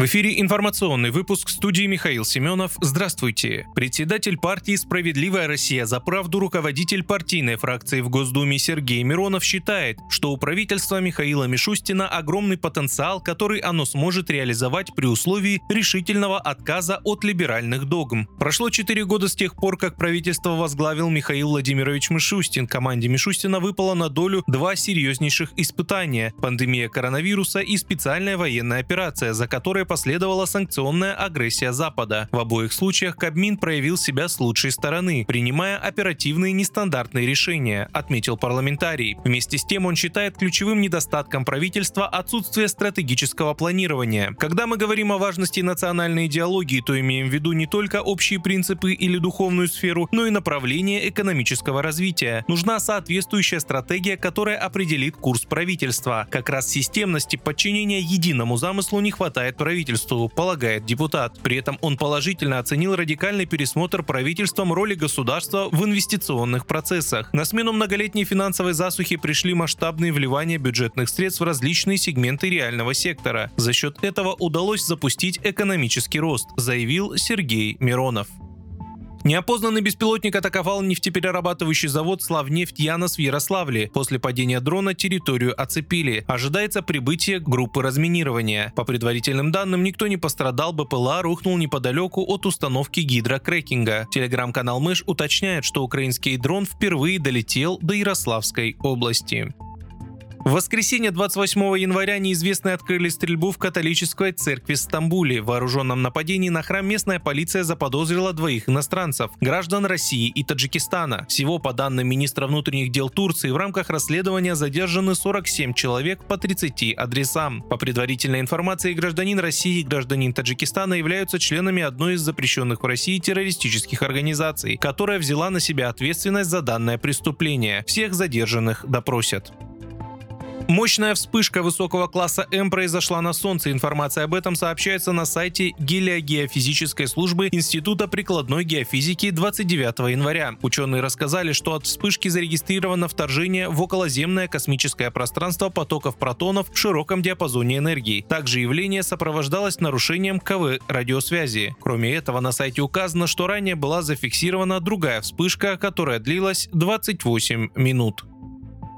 В эфире информационный выпуск студии Михаил Семенов. Здравствуйте. Председатель партии «Справедливая Россия за правду» руководитель партийной фракции в Госдуме Сергей Миронов считает, что у правительства Михаила Мишустина огромный потенциал, который оно сможет реализовать при условии решительного отказа от либеральных догм. Прошло четыре года с тех пор, как правительство возглавил Михаил Владимирович Мишустин. Команде Мишустина выпало на долю два серьезнейших испытания – пандемия коронавируса и специальная военная операция, за которой последовала санкционная агрессия Запада. В обоих случаях Кабмин проявил себя с лучшей стороны, принимая оперативные нестандартные решения, отметил парламентарий. Вместе с тем он считает ключевым недостатком правительства отсутствие стратегического планирования. Когда мы говорим о важности национальной идеологии, то имеем в виду не только общие принципы или духовную сферу, но и направление экономического развития. Нужна соответствующая стратегия, которая определит курс правительства. Как раз системности подчинения единому замыслу не хватает правительству правительству, полагает депутат. При этом он положительно оценил радикальный пересмотр правительством роли государства в инвестиционных процессах. На смену многолетней финансовой засухи пришли масштабные вливания бюджетных средств в различные сегменты реального сектора. За счет этого удалось запустить экономический рост, заявил Сергей Миронов. Неопознанный беспилотник атаковал нефтеперерабатывающий завод «Славнефть Янос» в Ярославле. После падения дрона территорию оцепили. Ожидается прибытие группы разминирования. По предварительным данным, никто не пострадал, БПЛА рухнул неподалеку от установки гидрокрекинга. Телеграм-канал Мэш уточняет, что украинский дрон впервые долетел до Ярославской области. В воскресенье 28 января неизвестные открыли стрельбу в католической церкви в Стамбуле. В вооруженном нападении на храм местная полиция заподозрила двоих иностранцев, граждан России и Таджикистана. Всего, по данным министра внутренних дел Турции, в рамках расследования задержаны 47 человек по 30 адресам. По предварительной информации, гражданин России и гражданин Таджикистана являются членами одной из запрещенных в России террористических организаций, которая взяла на себя ответственность за данное преступление. Всех задержанных допросят. Мощная вспышка высокого класса М произошла на Солнце. Информация об этом сообщается на сайте Гелиогеофизической службы Института прикладной геофизики 29 января. Ученые рассказали, что от вспышки зарегистрировано вторжение в околоземное космическое пространство потоков протонов в широком диапазоне энергии. Также явление сопровождалось нарушением КВ радиосвязи. Кроме этого, на сайте указано, что ранее была зафиксирована другая вспышка, которая длилась 28 минут.